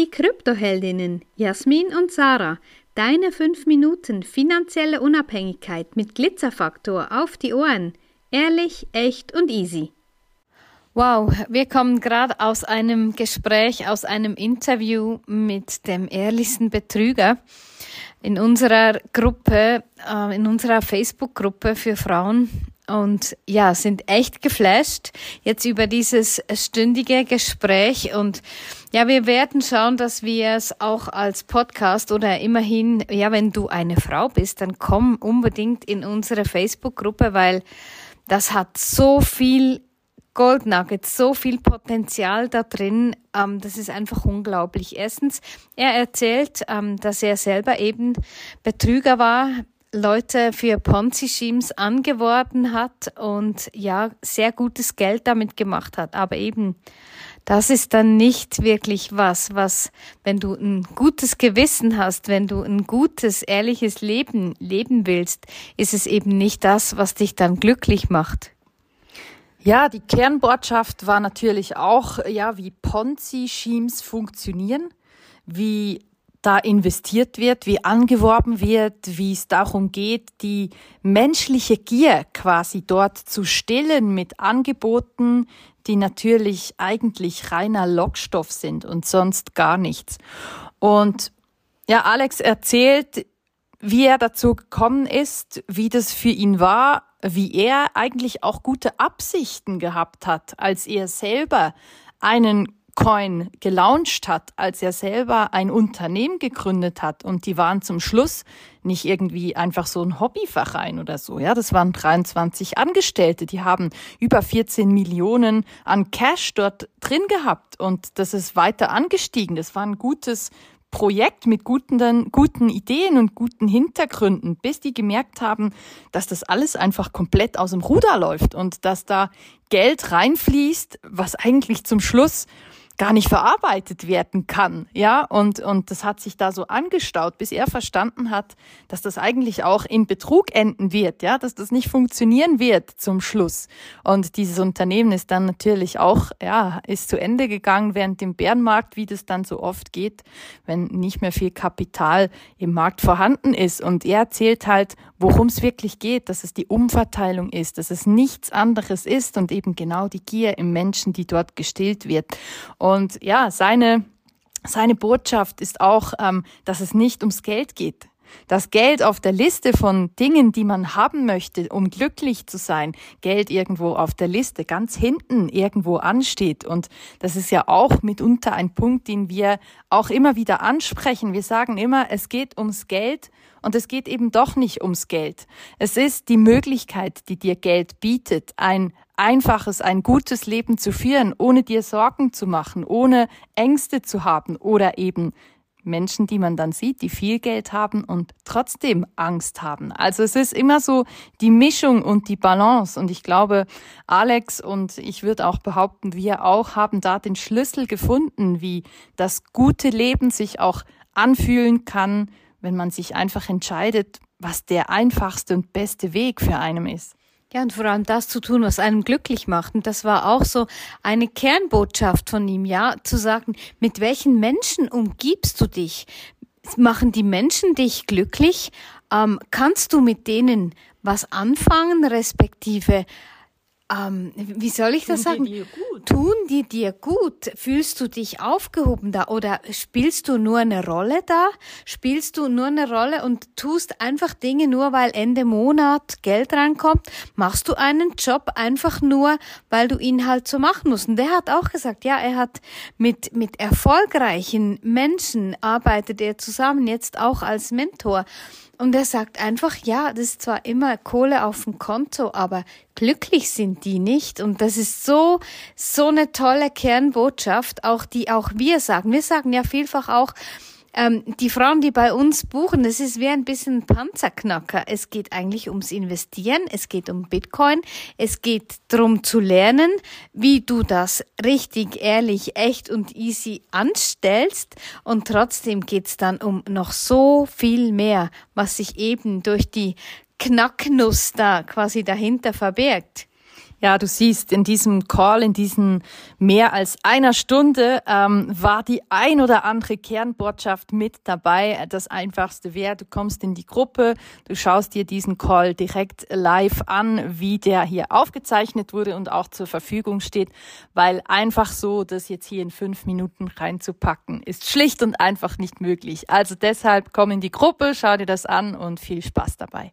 Die Kryptoheldinnen Jasmin und Sarah. Deine 5 Minuten finanzielle Unabhängigkeit mit Glitzerfaktor auf die Ohren. Ehrlich, echt und easy. Wow, wir kommen gerade aus einem Gespräch, aus einem Interview mit dem ehrlichsten Betrüger in unserer Gruppe, äh, in unserer Facebook-Gruppe für Frauen und ja, sind echt geflasht jetzt über dieses stündige Gespräch und ja, wir werden schauen, dass wir es auch als Podcast oder immerhin, ja, wenn du eine Frau bist, dann komm unbedingt in unsere Facebook-Gruppe, weil das hat so viel Gold Nuggets, so viel Potenzial da drin, ähm, das ist einfach unglaublich. Erstens, er erzählt, ähm, dass er selber eben Betrüger war, Leute für Ponzi-Schemes angeworben hat und ja, sehr gutes Geld damit gemacht hat. Aber eben, das ist dann nicht wirklich was, was, wenn du ein gutes Gewissen hast, wenn du ein gutes, ehrliches Leben leben willst, ist es eben nicht das, was dich dann glücklich macht. Ja, die Kernbotschaft war natürlich auch, ja, wie Ponzi-Schemes funktionieren, wie da investiert wird, wie angeworben wird, wie es darum geht, die menschliche Gier quasi dort zu stillen mit Angeboten, die natürlich eigentlich reiner Lockstoff sind und sonst gar nichts. Und ja, Alex erzählt, wie er dazu gekommen ist, wie das für ihn war, wie er eigentlich auch gute Absichten gehabt hat, als er selber einen Coin gelauncht hat, als er selber ein Unternehmen gegründet hat. Und die waren zum Schluss nicht irgendwie einfach so ein Hobbyverein oder so, ja, das waren 23 Angestellte, die haben über 14 Millionen an Cash dort drin gehabt. Und das ist weiter angestiegen. Das war ein gutes Projekt mit guten, guten Ideen und guten Hintergründen, bis die gemerkt haben, dass das alles einfach komplett aus dem Ruder läuft und dass da Geld reinfließt, was eigentlich zum Schluss gar nicht verarbeitet werden kann, ja, und, und das hat sich da so angestaut, bis er verstanden hat, dass das eigentlich auch in Betrug enden wird, ja, dass das nicht funktionieren wird zum Schluss. Und dieses Unternehmen ist dann natürlich auch, ja, ist zu Ende gegangen während dem Bärenmarkt, wie das dann so oft geht, wenn nicht mehr viel Kapital im Markt vorhanden ist. Und er erzählt halt, worum es wirklich geht, dass es die Umverteilung ist, dass es nichts anderes ist und eben genau die Gier im Menschen, die dort gestillt wird. Und und ja, seine, seine Botschaft ist auch, ähm, dass es nicht ums Geld geht. Das Geld auf der Liste von Dingen, die man haben möchte, um glücklich zu sein, Geld irgendwo auf der Liste ganz hinten irgendwo ansteht. Und das ist ja auch mitunter ein Punkt, den wir auch immer wieder ansprechen. Wir sagen immer, es geht ums Geld und es geht eben doch nicht ums Geld. Es ist die Möglichkeit, die dir Geld bietet, ein einfaches, ein gutes Leben zu führen, ohne dir Sorgen zu machen, ohne Ängste zu haben oder eben Menschen, die man dann sieht, die viel Geld haben und trotzdem Angst haben. Also es ist immer so die Mischung und die Balance. Und ich glaube, Alex und ich würde auch behaupten, wir auch haben da den Schlüssel gefunden, wie das gute Leben sich auch anfühlen kann, wenn man sich einfach entscheidet, was der einfachste und beste Weg für einem ist. Ja, und vor allem das zu tun, was einem glücklich macht. Und das war auch so eine Kernbotschaft von ihm, ja, zu sagen, mit welchen Menschen umgibst du dich? Machen die Menschen dich glücklich? Ähm, kannst du mit denen was anfangen, respektive ähm, wie soll ich das sagen? Die Tun die dir gut? Fühlst du dich aufgehoben da oder spielst du nur eine Rolle da? Spielst du nur eine Rolle und tust einfach Dinge nur, weil Ende Monat Geld reinkommt? Machst du einen Job einfach nur, weil du ihn halt so machen musst? Und der hat auch gesagt, ja, er hat mit, mit erfolgreichen Menschen arbeitet er zusammen, jetzt auch als Mentor. Und er sagt einfach, ja, das ist zwar immer Kohle auf dem Konto, aber glücklich sind die nicht. Und das ist so, so eine tolle Kernbotschaft, auch die auch wir sagen. Wir sagen ja vielfach auch, ähm, die Frauen, die bei uns buchen, das ist wie ein bisschen Panzerknacker. Es geht eigentlich ums Investieren, es geht um Bitcoin, es geht darum zu lernen, wie du das richtig, ehrlich, echt und easy anstellst. Und trotzdem geht's dann um noch so viel mehr, was sich eben durch die Knacknuss da quasi dahinter verbirgt. Ja, du siehst, in diesem Call, in diesen mehr als einer Stunde, ähm, war die ein oder andere Kernbotschaft mit dabei. Das Einfachste wäre, du kommst in die Gruppe, du schaust dir diesen Call direkt live an, wie der hier aufgezeichnet wurde und auch zur Verfügung steht, weil einfach so, das jetzt hier in fünf Minuten reinzupacken, ist schlicht und einfach nicht möglich. Also deshalb komm in die Gruppe, schau dir das an und viel Spaß dabei.